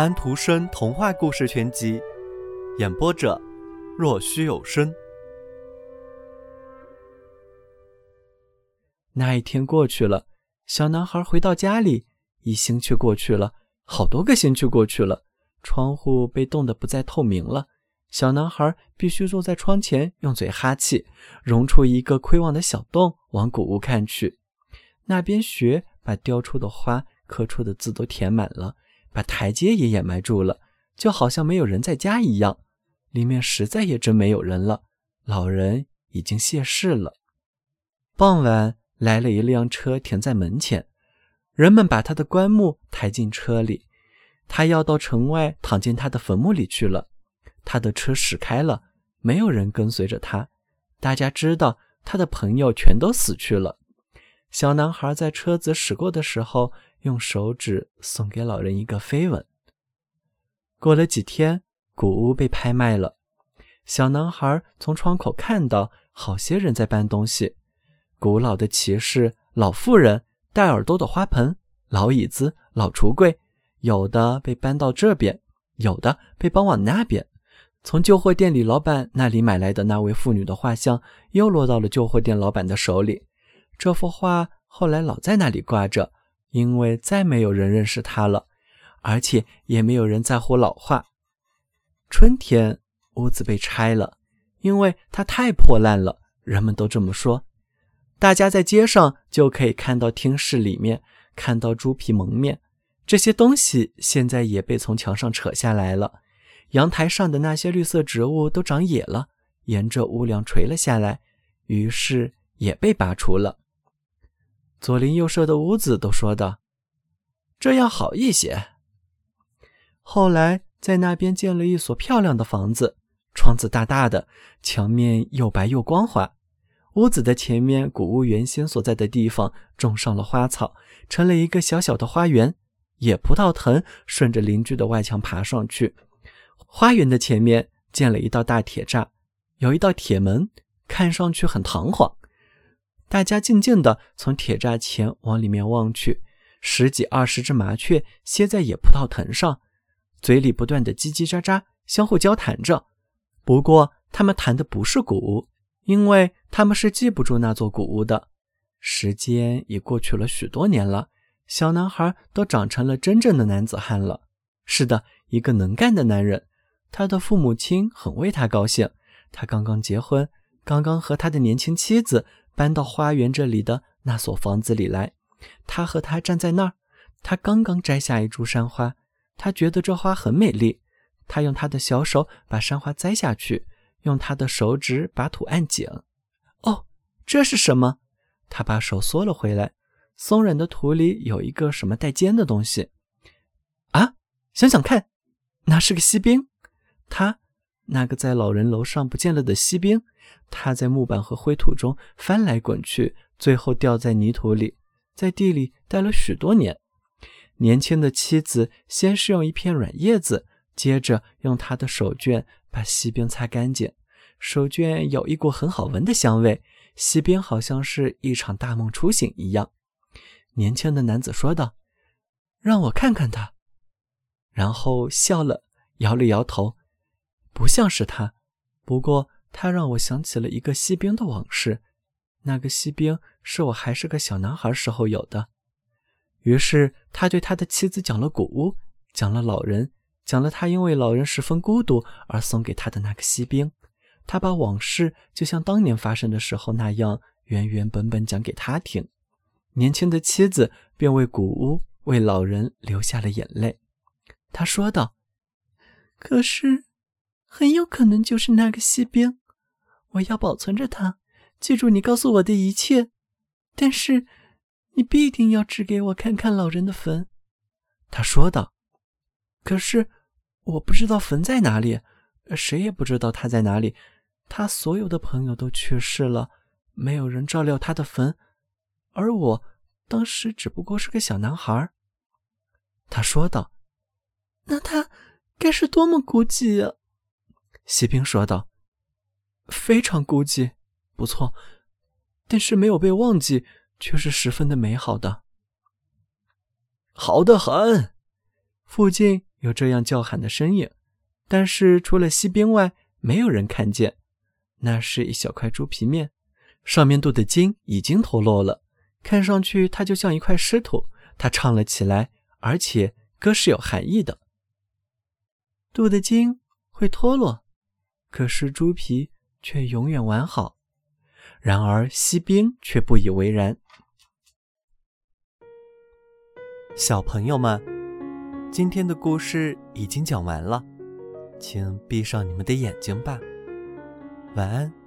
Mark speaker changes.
Speaker 1: 安徒生童话故事全集，演播者：若虚有声。
Speaker 2: 那一天过去了，小男孩回到家里，一星期过去了，好多个星期过去了，窗户被冻得不再透明了。小男孩必须坐在窗前，用嘴哈气，融出一个窥望的小洞，往谷屋看去。那边雪把雕出的花、刻出的字都填满了。把台阶也掩埋住了，就好像没有人在家一样。里面实在也真没有人了，老人已经谢世了。傍晚来了一辆车，停在门前，人们把他的棺木抬进车里。他要到城外躺进他的坟墓里去了。他的车驶开了，没有人跟随着他。大家知道他的朋友全都死去了。小男孩在车子驶过的时候。用手指送给老人一个飞吻。过了几天，古屋被拍卖了。小男孩从窗口看到好些人在搬东西：古老的骑士、老妇人、带耳朵的花盆、老椅子、老橱柜，有的被搬到这边，有的被搬往那边。从旧货店里老板那里买来的那位妇女的画像，又落到了旧货店老板的手里。这幅画后来老在那里挂着。因为再没有人认识它了，而且也没有人在乎老化。春天，屋子被拆了，因为它太破烂了。人们都这么说。大家在街上就可以看到厅室里面，看到猪皮蒙面。这些东西现在也被从墙上扯下来了。阳台上的那些绿色植物都长野了，沿着屋梁垂了下来，于是也被拔除了。左邻右舍的屋子都说道：“这样好一些。”后来在那边建了一所漂亮的房子，窗子大大的，墙面又白又光滑。屋子的前面，谷屋原先所在的地方种上了花草，成了一个小小的花园。野葡萄藤顺着邻居的外墙爬上去。花园的前面建了一道大铁栅，有一道铁门，看上去很堂皇。大家静静地从铁栅前往里面望去，十几二十只麻雀歇在野葡萄藤上，嘴里不断地叽叽喳喳，相互交谈着。不过，他们谈的不是谷屋，因为他们是记不住那座谷屋的。时间已过去了许多年了，小男孩都长成了真正的男子汉了。是的，一个能干的男人。他的父母亲很为他高兴，他刚刚结婚，刚刚和他的年轻妻子。搬到花园这里的那所房子里来，他和她站在那儿。他刚刚摘下一株山花，他觉得这花很美丽。他用他的小手把山花摘下去，用他的手指把土按紧。哦，这是什么？他把手缩了回来，松软的土里有一个什么带尖的东西。啊，想想看，那是个锡兵。他。那个在老人楼上不见了的锡兵，他在木板和灰土中翻来滚去，最后掉在泥土里，在地里待了许多年。年轻的妻子先是用一片软叶子，接着用他的手绢把锡兵擦干净。手绢有一股很好闻的香味，锡兵好像是一场大梦初醒一样。年轻的男子说道：“让我看看他。”然后笑了，摇了摇头。不像是他，不过他让我想起了一个锡兵的往事。那个锡兵是我还是个小男孩时候有的。于是他对他的妻子讲了古屋，讲了老人，讲了他因为老人十分孤独而送给他的那个锡兵。他把往事就像当年发生的时候那样原原本本讲给他听。年轻的妻子便为古屋、为老人流下了眼泪。他说道：“可是。”很有可能就是那个锡兵，我要保存着它，记住你告诉我的一切。但是，你必定要指给我看看老人的坟。”他说道。“可是，我不知道坟在哪里，谁也不知道他在哪里。他所有的朋友都去世了，没有人照料他的坟，而我当时只不过是个小男孩。”他说道。“那他该是多么孤寂啊！”锡兵说道：“非常孤寂，不错，但是没有被忘记，却是十分的美好的。
Speaker 3: 好的很。”
Speaker 2: 附近有这样叫喊的身影，但是除了锡兵外，没有人看见。那是一小块猪皮面，上面镀的金已经脱落了，看上去它就像一块石头。他唱了起来，而且歌是有含义的。镀的金会脱落，可是猪皮却永远完好。然而锡兵却不以为然。
Speaker 1: 小朋友们，今天的故事已经讲完了，请闭上你们的眼睛吧，晚安。